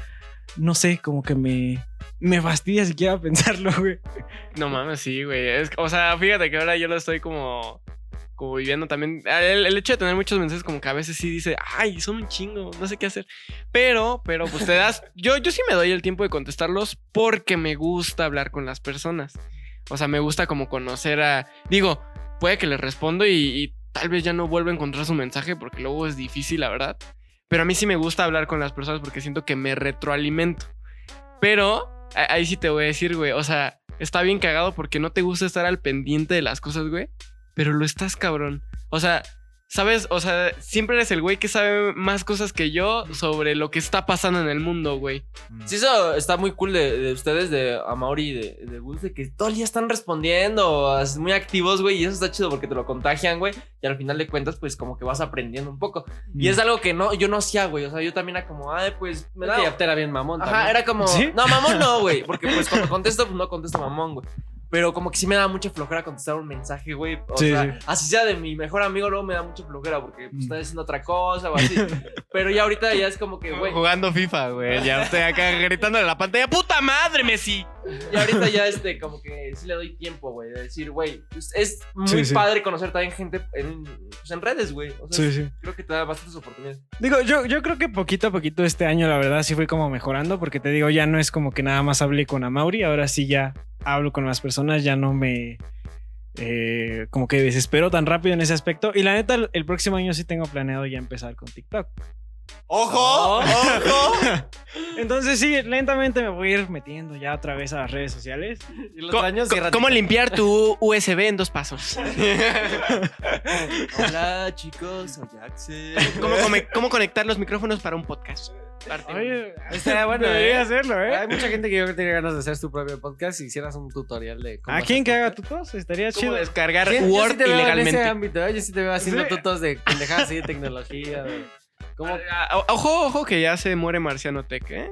no sé, como que me, me fastidia siquiera <laughs> pensarlo, güey. No mames, sí, güey. O sea, fíjate que ahora yo lo estoy como, como también. El, el hecho de tener muchos mensajes, como que a veces sí dice, ay, son un chingo, no sé qué hacer. Pero, pero, pues te das. <laughs> Yo, yo sí me doy el tiempo de contestarlos porque me gusta hablar con las personas. O sea, me gusta como conocer a. Digo, puede que les respondo y, y tal vez ya no vuelva a encontrar su mensaje porque luego es difícil, la verdad. Pero a mí sí me gusta hablar con las personas porque siento que me retroalimento. Pero ahí sí te voy a decir, güey. O sea, está bien cagado porque no te gusta estar al pendiente de las cosas, güey. Pero lo estás, cabrón. O sea, ¿sabes? O sea, siempre eres el güey que sabe más cosas que yo sobre lo que está pasando en el mundo, güey. Sí, eso está muy cool de, de ustedes, de Amauri y de, de Gus, de que todo el día están respondiendo, es muy activos, güey, y eso está chido porque te lo contagian, güey, y al final de cuentas, pues como que vas aprendiendo un poco. Y es algo que no, yo no hacía, güey, o sea, yo también era como, ay, pues me da... Ya te era bien mamón. Ajá, también. era como, ¿Sí? no, mamón no, güey, porque pues cuando <laughs> contesto, pues no contesto mamón, güey. Pero como que sí me da mucha flojera contestar un mensaje, güey. O Sí, sea, sí. así sea de mi mejor amigo, luego me da mucha flojera porque pues, Mm. está haciendo otra cosa o así. <laughs> Pero ya ahorita ya es como que, güey, Jugando FIFA, güey. Ya estoy acá gritándole a la pantalla. ¡Puta madre, Messi! Y ahorita ya este, como que sí le doy tiempo, güey, de decir, güey, pues, es muy Sí, padre conocer también gente en, pues, en redes, güey. O sea, Sí, sí. creo que te da bastantes oportunidades. Digo, yo, yo creo que poquito a poquito este año, la verdad, sí fue como mejorando, porque te digo, ya no es como que nada más hablé con Amauri, ahora sí ya hablo con más personas, ya no me. eh, como que desespero tan rápido en ese aspecto. Y la neta, el, próximo año sí tengo planeado ya empezar con TikTok. ¡Ojo! ¡Ojo! <laughs> Entonces, sí, lentamente me voy a ir metiendo ya otra vez a las redes sociales. Y los Co- años ¿Cómo limpiar tu USB en dos pasos? <laughs> Hola, chicos, soy Axel. ¿Cómo, cómo conectar los micrófonos para un podcast? Oye, <laughs> Estaría <laughs> bueno, debería ¿eh? hacerlo, Hay ¿eh? mucha gente que yo creo que tiene ganas de hacer su propio podcast y hicieras un tutorial de cómo ¿A quién que haga tutos? Estaría ¿Cómo chido. descargar Sí, yo sí Word te veo En ese ilegalmente? ámbito, ¿eh? Yo sí te veo haciendo Sí. tutos de pendejadas así de tecnología. De... ¿Cómo? Ah, Ojo, ojo, que ya se muere Marciano Tech, ¿eh?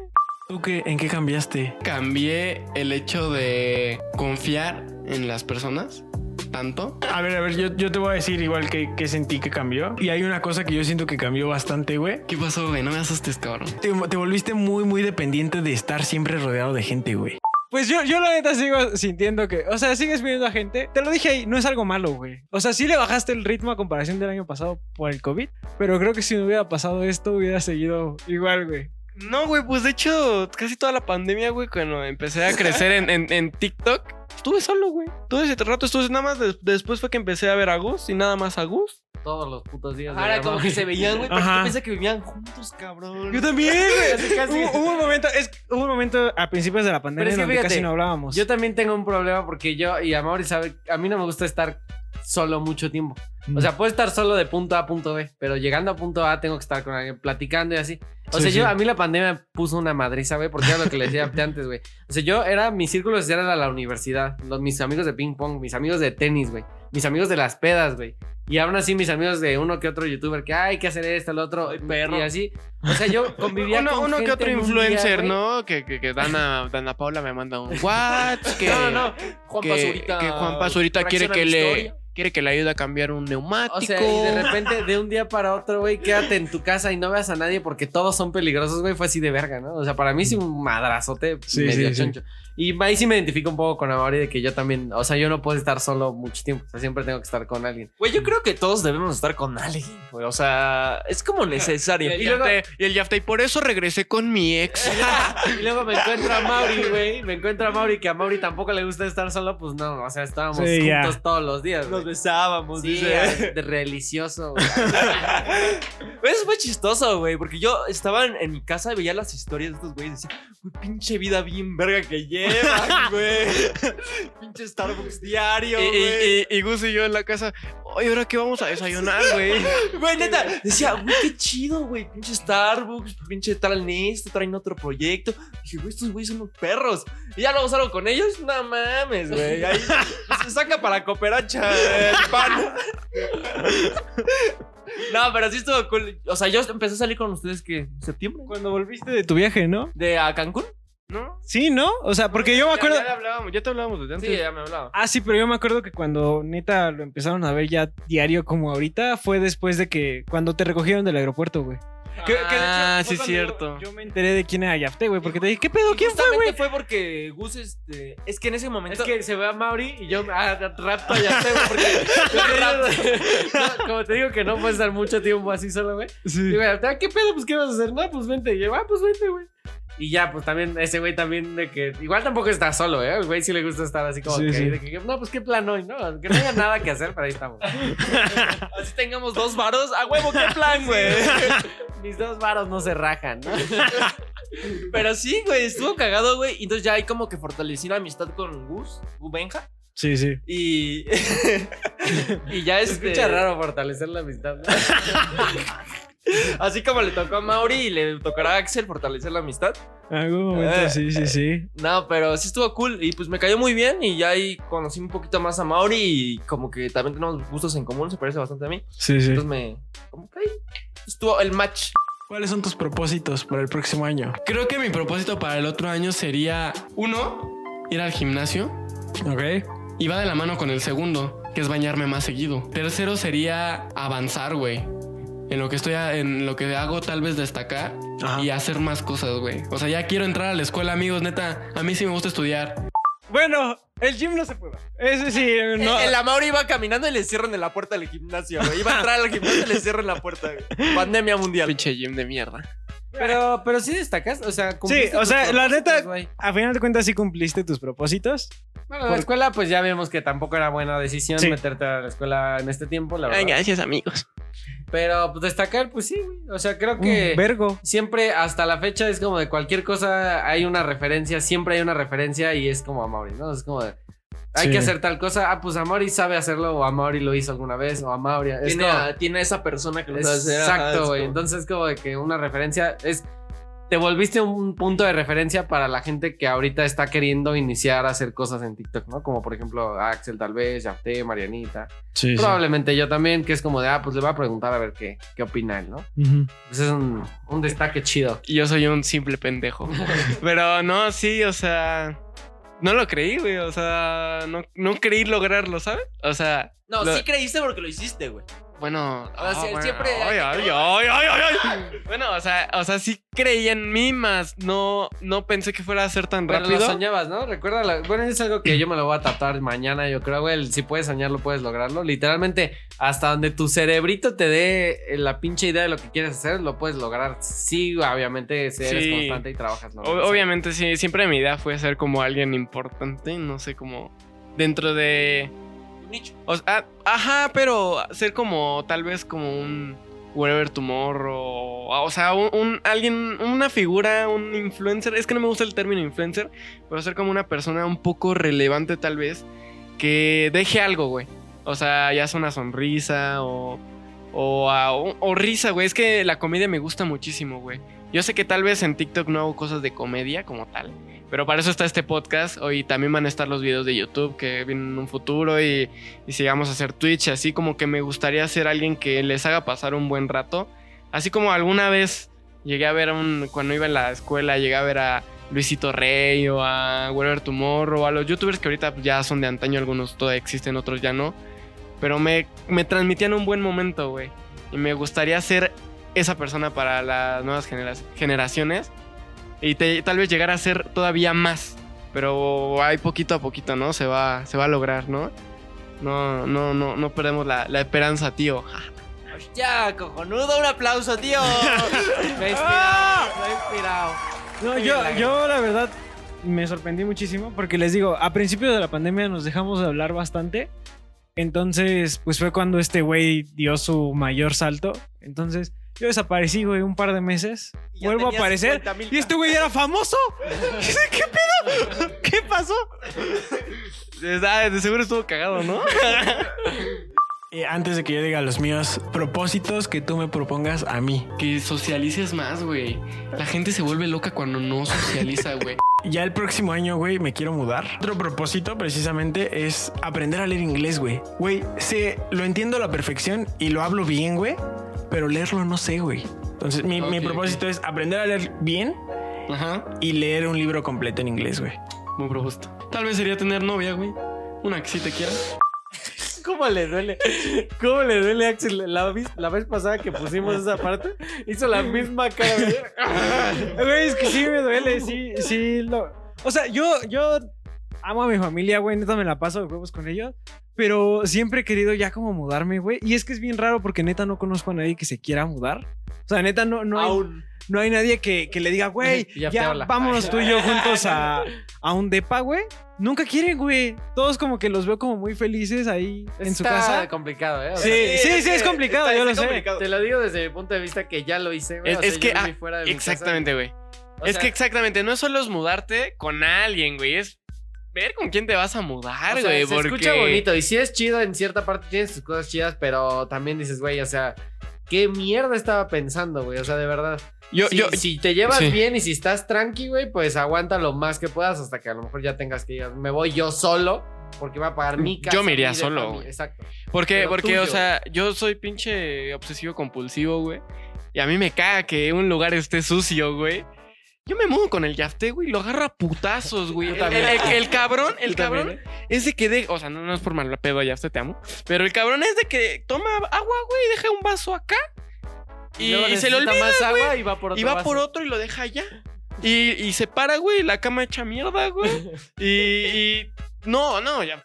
¿Tú qué, en qué cambiaste? Cambié el hecho de confiar en las personas tanto. A ver, a ver, yo, yo te voy a decir igual que, que sentí que cambió. Y hay una cosa que yo siento que cambió bastante, güey. ¿Qué pasó, güey? No me asustes, cabrón. Te, te volviste muy, muy dependiente de estar siempre rodeado de gente, güey. Pues yo, yo la neta sigo sintiendo que, o sea, sigues viendo a gente. Te lo dije ahí, no es algo malo, güey. O sea, sí le bajaste el ritmo a comparación del año pasado por el COVID, pero creo que si no hubiera pasado esto, hubiera seguido igual, güey. No, güey, pues de hecho, casi toda la pandemia, güey, cuando empecé a crecer en, en- en TikTok, estuve solo, güey. Todo ese rato estuve nada más. des- después fue que empecé a ver a Gus y nada más a Gus. Todos los putos días. Ahora de como que se veían, güey, pero yo pensé que vivían juntos, cabrón. Yo también, <laughs> güey. Hubo, hubo un momento, es, hubo un momento a principios de la pandemia Pero es que donde fíjate, casi no hablábamos. Yo también tengo un problema porque yo, y a Mauri sabe, a mí no me gusta estar solo mucho tiempo. O sea, puedo estar solo de punto A a punto B, pero llegando a punto A tengo que estar con alguien platicando y así. O Sí, sea, sí. yo, a mí la pandemia puso una madriza, güey, porque era lo que le decía antes, güey. O sea, yo era, mi círculo social era la universidad, los, mis amigos de ping pong, mis amigos de tenis, güey, mis amigos de las pedas, güey. Y aún así mis amigos de uno que otro youtuber que hay que hacer esto, el otro, Ay, perro. y así. O sea, yo <laughs> convivía Uno, con uno que gente otro en un día, influencer. ¿no? Que, que, que Dana, Dana Paula me manda un WhatsApp. <laughs> Que, No, no, no. Juan que, Pazurita. que Juan Pazurita quiere que le historia. quiere que le ayude a cambiar un neumático. O sea, y de repente, de un día para otro, güey, quédate en tu casa y no veas a nadie porque todos son peligrosos, güey, fue así de verga, ¿no? O sea, para mí sí un madrazote Sí, medio sí, sí. Y ahí sí me identifico un poco con Amari de que yo también, o sea, yo no puedo estar solo mucho tiempo, o sea, siempre tengo que estar con alguien. Güey, yo creo que todos debemos estar con alguien, güey. O sea, es como <laughs> necesario. Y, luego, y el Yafta, y por eso regresé con mi ex. <laughs> Y luego me encuentro a Mauri, güey, me encuentro a Mauri que a Mauri tampoco le gusta estar solo, pues no, o sea, estábamos Sí, ya. juntos todos los días. Nos besábamos, Sí, dice. de delicioso, güey. <laughs> Eso fue chistoso, güey, porque yo estaba en, en mi casa y veía las historias de estos güeyes y decía, güey, pinche vida bien verga que llevan, <laughs> güey. pinche Starbucks diario, y, güey. y, y, y Gus y yo en la casa. Oye, ¿ahora qué vamos a desayunar, güey? <laughs> Güey, neta, decía, güey, qué chido, güey. Pinche Starbucks, pinche traen esto, traen otro proyecto. Dije, güey, estos güeyes son unos perros. Y ya luego salgo con ellos, no mames, güey. Ahí se saca para cooperacha el pan. <laughs> No, pero sí estuvo cool. O sea, yo empecé a salir con ustedes que en septiembre. Cuando volviste de tu viaje, ¿no? ¿De a Cancún? ¿No? Sí, ¿no? O sea, porque yo me acuerdo... Ya, ya hablábamos, ya te hablábamos desde antes. Sí, ya me hablaba. Ah, sí, pero yo me acuerdo que cuando neta lo empezaron a ver ya diario como ahorita, fue después de que cuando te recogieron del aeropuerto, güey. Que- que de hecho Ah, fue sí, cierto. Yo, yo me enteré de quién era Yafte, güey, porque te dije, ¿qué pedo? ¿Quién fue, güey? fue porque Gus, este. Es que en ese momento. Es que se ve a Mauri y yo ah, rapto ya tengo porque <laughs> No, como te digo que no puedes estar mucho tiempo así solo, güey. Sí. Y güey, ah, ¿qué pedo? Pues qué vas a hacer? No, pues vente. Y yo, ah, pues vente, güey. Y ya, pues también ese güey también de que igual tampoco está solo, ¿eh? El güey sí le gusta estar así como Sí, que, sí. de que, no, pues qué plan hoy, ¿no? Que no haya nada que hacer, pero ahí estamos. <laughs> Así tengamos dos varos. A huevo, qué plan, güey. Mis dos varos no se rajan, ¿no? <laughs> Pero sí, güey, estuvo cagado, güey. Y entonces ya hay como que fortalecí la amistad con Gus, Gus Benja. Sí, sí. Y. <laughs> y ya Se este. escucha raro fortalecer la amistad, ¿no? <laughs> Así como le tocó a Mauri y le tocará a Axel fortalecer la amistad. En algún momento, Eh. sí, sí, sí. No, pero sí estuvo cool. Y pues me cayó muy bien. Y ya ahí conocí un poquito más a Mauri. Y como que también tenemos gustos en común. Se parece bastante a mí. Sí, sí. Entonces me. Como que ahí estuvo el match. ¿Cuáles son tus propósitos para el próximo año? Creo que mi propósito para el otro año sería, uno, ir al gimnasio. Ok. Y va de la mano con el segundo, que es bañarme más seguido. Tercero sería avanzar, güey. En lo que estoy, a- en lo que hago, tal vez destacar Ajá. y hacer más cosas, güey. O sea, ya quiero entrar a la escuela, amigos, neta. A mí sí me gusta estudiar. Bueno, el gym no se puede. Ese sí, no. El, el Mauri iba caminando y le cierran en la puerta del gimnasio. güey. Iba a entrar al gimnasio y le cierran la puerta. güey. Pandemia mundial. Pinche gym de mierda. Pero, pero sí destacas, o sea, cumpliste o tus sea, la propósitos, neta- güey. A final de cuentas, sí cumpliste tus propósitos. Bueno, la escuela, pues ya vimos que tampoco era buena decisión Sí. meterte a la escuela en este tiempo, la verdad. gracias, amigos. Pero pues destacar, pues sí, güey. O sea, creo que Un vergo. siempre, hasta la fecha, es como de cualquier cosa hay una referencia, siempre hay una referencia y es como Amaury, ¿no? Es como de. Hay Sí. que hacer tal cosa. Ah, pues Amaury sabe hacerlo, o Amaury lo hizo alguna vez, o Amaury. Es Tiene, como- a, tiene a esa persona que lo sabe hacer. Exacto, güey. como- Entonces, como de que una referencia es. Te volviste un punto de referencia para la gente que ahorita está queriendo iniciar a hacer cosas en TikTok, ¿no? Como por ejemplo Axel, tal vez, Yafté, Marianita. Sí, Probablemente yo también, que es como de, ah, pues le voy a preguntar a ver qué, qué opina él, ¿no? Pues es un, un destaque chido. Y yo soy un simple pendejo. <laughs> Pero no, sí, o sea. no lo creí, güey. O sea, no, no creí lograrlo, ¿sabes? O sea. No, lo- sí creíste porque lo hiciste, güey. Bueno, O sea, bueno, siempre ay, hay que ay, ay, ay, ay, ay. <laughs> Bueno, o sea, o sea, sí creía en mí, más no, no pensé que fuera a ser tan Pero lo rápido. soñabas, ¿no? Recuerda, la- bueno, es algo que yo me lo voy a tatuar mañana, yo creo, güey. Si puedes soñarlo, puedes lograrlo. Literalmente, hasta donde tu cerebrito te dé la pinche idea de lo que quieres hacer, lo puedes lograr. Sí, obviamente, si eres Sí. constante y trabajas. lo O- obviamente, sí, siempre mi idea fue ser como alguien importante, no sé, como dentro de... Nicho. O sea, ah, ajá, pero ser como tal vez como un Wherever Tomorrow, o sea, un, un- alguien, una figura, un influencer, es que no me gusta el término influencer, pero ser como una persona un poco relevante tal vez, que deje algo, güey. O sea, ya sea una sonrisa o, o, a- o- o risa, güey. Es que la comedia me gusta muchísimo, güey. Yo sé que tal vez en TikTok no hago cosas de comedia como tal, pero para eso está este podcast. Hoy también van a estar los videos de YouTube que vienen en un futuro y, y sigamos a hacer Twitch. Así como que me gustaría ser alguien que les haga pasar un buen rato. Así como alguna vez llegué a ver a un, cuando iba en la escuela, llegué a ver a Luisito Rey o a Whatever Tomorrow o a los youtubers que ahorita ya son de antaño, algunos todavía existen, otros ya no. Pero me, me transmitían un buen momento, güey. Y me gustaría ser esa persona para las nuevas genera- generaciones. Y te- tal vez llegar a ser todavía más. Pero hay poquito a poquito, ¿no? Se va, se va a lograr, ¿no? No, no, no, no perdemos la, la esperanza, tío. <laughs> Ya, cojonudo, un aplauso, tío. <laughs> Me ha inspirado, me ha inspirado. No, yo, yo la verdad me sorprendí muchísimo porque les digo, a principios de la pandemia nos dejamos de hablar bastante. Entonces, pues fue cuando este güey dio su mayor salto. Entonces, yo desaparecí, güey, un par de meses. Y Vuelvo a aparecer. 50,000 Y este güey era famoso. <laughs> ¿Qué pedo? ¿Qué pasó? Ah, De seguro estuvo cagado, ¿no? <laughs> Eh, antes de que yo diga los míos propósitos que tú me propongas a mí. que socialices más, güey. La gente se vuelve loca cuando no socializa, güey. <laughs> Ya el próximo año, güey, me quiero mudar. Otro propósito precisamente es aprender a leer inglés, güey. Güey, sé, lo entiendo a la perfección y lo hablo bien, güey, pero leerlo no sé, güey. Entonces, mi, mi Ok, propósito es aprender a leer bien Ajá. y leer un libro completo en inglés, güey. Muy propósito. Tal vez sería tener novia, güey. Una que sí te quiera. <laughs> ¿Cómo le duele? ¿Cómo le duele a Axel? La, vez- la vez pasada que pusimos esa parte, hizo la misma cara. güey. <laughs> Güey, es que sí me duele, sí, sí. Lo... O sea, yo, yo amo a mi familia, güey, neta me la paso de huevos con ellos. Pero siempre he querido ya como mudarme, güey. Y es que es bien raro porque neta no conozco a nadie que se quiera mudar. O sea, neta no, no, hay, no hay nadie que, que le diga, güey, <laughs> Ya vámonos tú y yo juntos a, <laughs> a un depa, güey. Nunca quieren, güey. Todos como que los veo como muy felices ahí en su Está casa. complicado, ¿eh? O Sí, sí, sí, es complicado, está- yo lo está sé. complicado. Te lo digo desde mi punto de vista que ya lo hice, güey. Es- O sea, es que, ah, fuera de mi casa. Exactamente, güey. O Es que exactamente, no es solo es mudarte con alguien, güey. Es ver con quién te vas a o mudar, sea, güey. se porque... escucha bonito y sí es chido en cierta parte, tienes tus cosas chidas, pero también dices, güey, o sea, ¿qué mierda estaba pensando, güey? O sea, de verdad. Yo, si, yo, si te llevas sí. bien y si estás tranqui, güey, pues aguanta lo más que puedas hasta que a lo mejor ya tengas que ir. Me voy yo solo porque va a pagar mi casa. Yo me iría solo, güey. Exacto. Porque, Pero porque tuyo. o sea, yo soy pinche obsesivo compulsivo, güey. Y a mí me caga que un lugar esté sucio, güey. Yo me mudo con el yafte, güey, lo agarro a putazos, güey. El, el- el cabrón, el cabrón es de que de, o sea, no, no es por mal pedo, yafte, te amo. Pero el cabrón es de que toma agua, güey, deja un vaso acá. Y, se le olvida, más agua y va por otro y va vaso. por otro y lo deja allá. Y, y se para, güey, la cama hecha mierda, güey. <laughs> Y, y no, no, ya,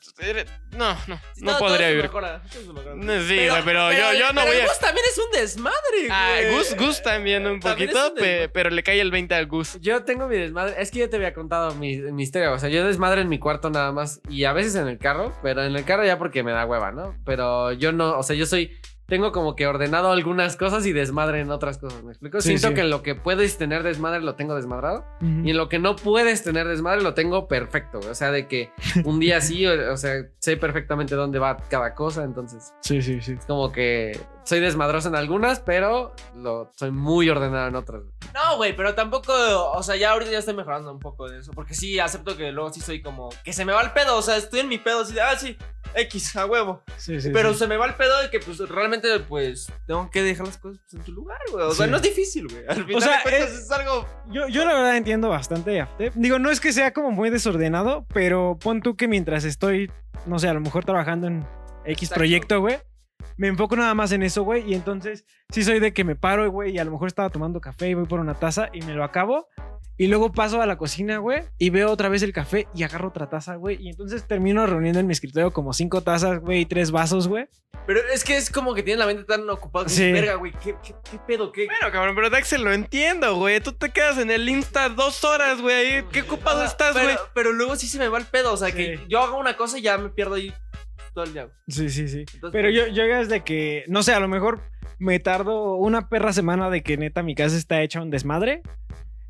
no, no, no podría vivir. Sí, güey, pero, yo, yo no pero voy a. Gus también es un desmadre, Ah, güey. Gus, Gus también un También poquito, un pe- desmadre. pero le cae el 20 al Gus. Yo tengo mi desmadre. Es que yo te había contado mi, mi historia. O sea, yo desmadre en mi cuarto nada más. Y a veces en el carro. Pero en el carro ya porque me da hueva, ¿no? Pero yo no. O sea, yo soy. Tengo como que ordenado algunas cosas y desmadre en otras cosas. ¿Me explico? Sí, Siento sí. que en lo que puedes tener desmadre lo tengo desmadrado. Y en lo que no puedes tener desmadre lo tengo perfecto. O sea, de que un día sí, o, o sea, sé perfectamente dónde va cada cosa. Entonces, Sí, sí, sí. es como que soy desmadroso en algunas, pero lo, soy muy ordenado en otras. No, güey, pero tampoco, o sea, ya ahorita ya estoy mejorando un poco de eso. Porque sí, acepto que luego sí soy como, que se me va el pedo, o sea, estoy en mi pedo, así de, ah, sí, X, a huevo. Sí, sí, Pero sí. se me va el pedo de que, pues, realmente, pues, tengo que dejar las cosas pues, en tu lugar, güey. O sea, no es difícil, güey. Al final sea, de cuentas es- es algo... Yo, yo la verdad entiendo bastante Afte. Digo, no es que sea como muy desordenado, pero pon tú que mientras estoy, no sé, a lo mejor trabajando en X Exacto. proyecto, güey, me enfoco nada más en eso, güey. Y entonces sí soy de que me paro, güey, y a lo mejor estaba tomando café y voy por una taza y me lo acabo. Y luego paso a la cocina, güey, y veo otra vez el café y agarro otra taza, güey. Y entonces termino reuniendo en mi escritorio como cinco tazas, güey, y tres vasos, güey. Pero es que es como que tiene la mente tan ocupada. que Sí. Verga, güey, ¿qué, qué, qué pedo? ¿Qué? Bueno, cabrón, pero Daxel lo entiendo, güey. Tú te quedas en el Insta dos horas, güey. ahí. ¿Qué ocupado Ajá, estás, pero, güey? Pero luego sí se me va el pedo. O sea, Sí. que yo hago una cosa y ya me pierdo ahí todo el día. güey. Sí, sí, sí. Entonces, Pero yo, yo es de que, no sé, a lo mejor me tardo una perra semana de que neta mi casa está hecha un desmadre.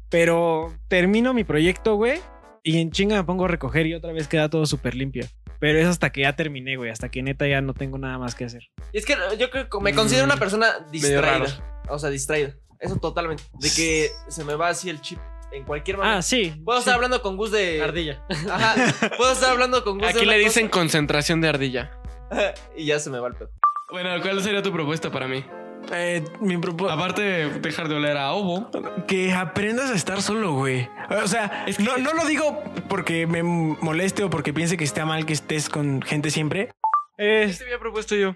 Pero termino mi proyecto, güey. Y en chinga me pongo a recoger y otra vez queda todo súper limpio. Pero es hasta que ya terminé, güey. Hasta que neta ya no tengo nada más que hacer. Y es que yo creo que me considero una persona distraída. O sea, distraída. Eso totalmente. De que se me va así el chip en cualquier momento. Ah, sí. Puedo sí. estar hablando con Gus de. Ardilla. Ajá. Puedo estar hablando con Gus de Aquí le dicen cosa concentración de ardilla. <laughs> y ya se me va el pedo. Bueno, ¿cuál sería tu propuesta para mí? Eh, mi propo- Aparte de dejar de oler a ovo. que aprendas a estar solo, güey. O sea, no, no lo digo porque me moleste o porque piense que está mal que estés con gente siempre. ¿Qué Es te había propuesto yo?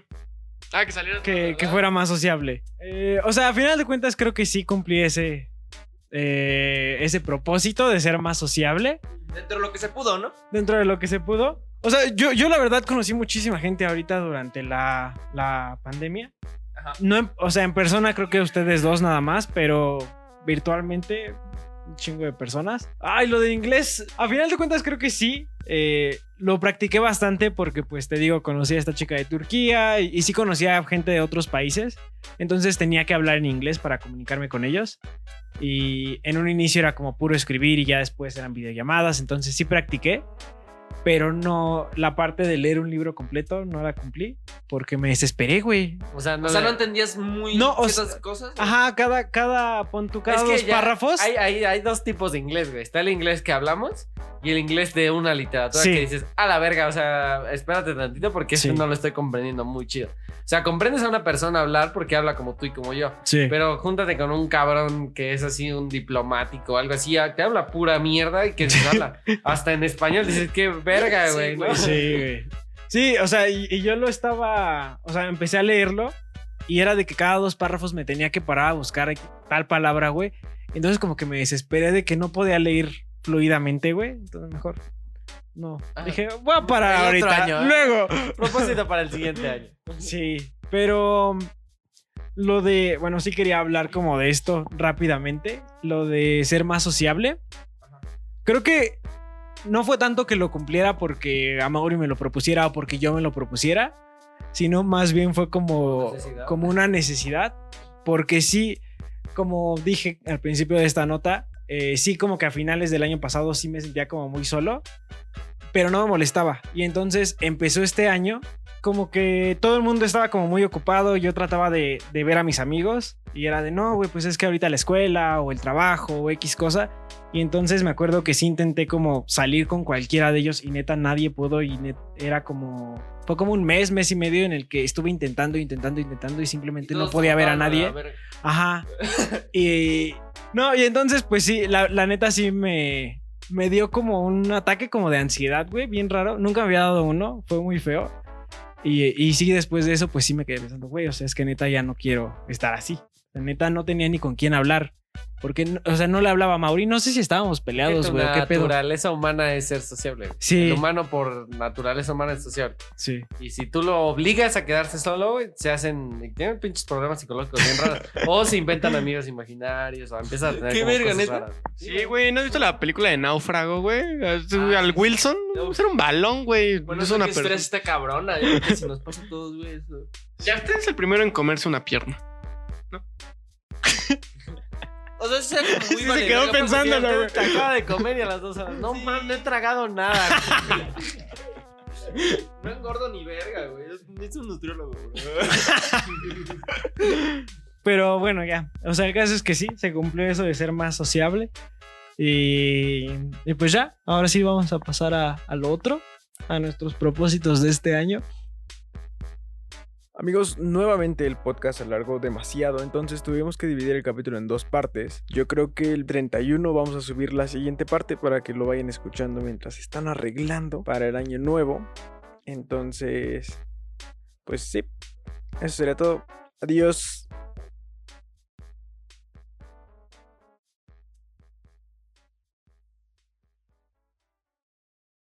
Ah, que saliera. que, que fuera más sociable. Eh, o sea, a final de cuentas creo que sí cumplí ese, eh, ese propósito de ser más sociable. Dentro de lo que se pudo, ¿no? dentro de lo que se pudo. O sea, yo, yo la verdad conocí muchísima gente ahorita durante la, la pandemia. Ajá. No, en- o sea, en persona creo que ustedes dos nada más, pero virtualmente un chingo de personas. Ay, lo de inglés, a final de cuentas creo que sí. eh, lo practiqué bastante porque, pues te digo, conocí a esta chica de Turquía y, y sí conocía a gente de otros países. Entonces tenía que hablar en inglés para comunicarme con ellos. Y en un inicio era como puro escribir y ya después eran videollamadas. Entonces sí practiqué. Pero no, la parte de leer un libro completo no la cumplí porque me desesperé, güey. O sea, no, O sea, no entendías muy No, o ciertas sea, cosas. Ajá, cada, cada, pon tu, cada Es que dos párrafos. Hay, hay, hay dos tipos de inglés, güey. Está el inglés que hablamos y el inglés de una literatura Sí. que dices, a la verga, o sea, espérate tantito porque Sí. esto no lo estoy comprendiendo muy chido. O sea, comprendes a una persona hablar porque habla como tú y como yo. Sí. Pero júntate con un cabrón que es así, un diplomático o algo así, te habla pura mierda y que se <laughs> habla. Hasta en español dices, qué verga, Sí, güey. ¿no? güey. Sí, güey. Sí, o sea, y, y yo lo estaba, o sea, empecé a leerlo y era de que cada dos párrafos me tenía que parar a buscar tal palabra, güey. Entonces como que me desesperé de que no podía leer fluidamente, güey. Entonces mejor no. Ajá. Dije, voy a parar Hay otro ahorita. año, ¿eh? Luego. <laughs> Propósito para el siguiente año. Sí, pero lo de, bueno, sí quería hablar como de esto rápidamente, lo de ser más sociable. Creo que no fue tanto que lo cumpliera porque a Mauri me lo propusiera o porque yo me lo propusiera, sino más bien fue como, Necesidad. como una necesidad, porque sí, como dije al principio de esta nota, eh, sí como que a finales del año pasado sí me sentía como muy solo, pero no me molestaba. Y entonces empezó este año como que todo el mundo estaba como muy ocupado. Yo trataba de, de ver a mis amigos y era de no, güey, pues es que ahorita la escuela o el trabajo o X cosa. Y entonces me acuerdo que sí intenté como salir con cualquiera de ellos y neta nadie pudo y net- era como fue como un mes, mes y medio en el que estuve intentando, intentando, intentando y simplemente no podía ver a nadie. verga. Ajá. Y no, y entonces pues sí, la, la neta sí me me dio como un ataque como de ansiedad, güey, bien raro. Nunca había dado uno, fue muy feo. Y, y sí, después de eso, pues sí me quedé pensando, güey, o sea, es que neta ya no quiero estar así. La neta no tenía ni con quién hablar. Porque, no- o sea, no le hablaba a Mauri. No sé si estábamos peleados, güey, qué pedo. naturaleza humana es ser sociable. güey. Sí. El humano por naturaleza humana es sociable. Sí. Y si tú lo obligas a quedarse solo, güey, se hacen. Tienen pinches problemas psicológicos bien raros. o se inventan amigos imaginarios, o empiezan a tener. Qué verga. Sí, güey, ¿no has visto la película de Náufrago, güey? Ah, Al Wilson, era un balón, güey. Bueno, no es una que estrés está cabrona. Creo que si nos pasa a todos, güey. Ya usted es el primero en comerse una pierna. O sea, eso es como muy Sí, se quedó verga, pensándolo, güey. Te acaba de comer y a las dos horas. No Sí. mames, no he tragado nada. <laughs> No engordo ni verga, güey. Es un nutriólogo, güey. <laughs> Pero bueno, ya. O sea, el caso es que sí, se cumplió eso de ser más sociable. Y, y pues ya, ahora sí vamos a pasar a, a lo otro. a nuestros propósitos de este año. Amigos, nuevamente el podcast alargó demasiado, entonces tuvimos que dividir el capítulo en dos partes. Yo creo que el 31 vamos a subir la siguiente parte para que lo vayan escuchando mientras están arreglando para el año nuevo. Entonces, pues sí, eso sería todo. Adiós.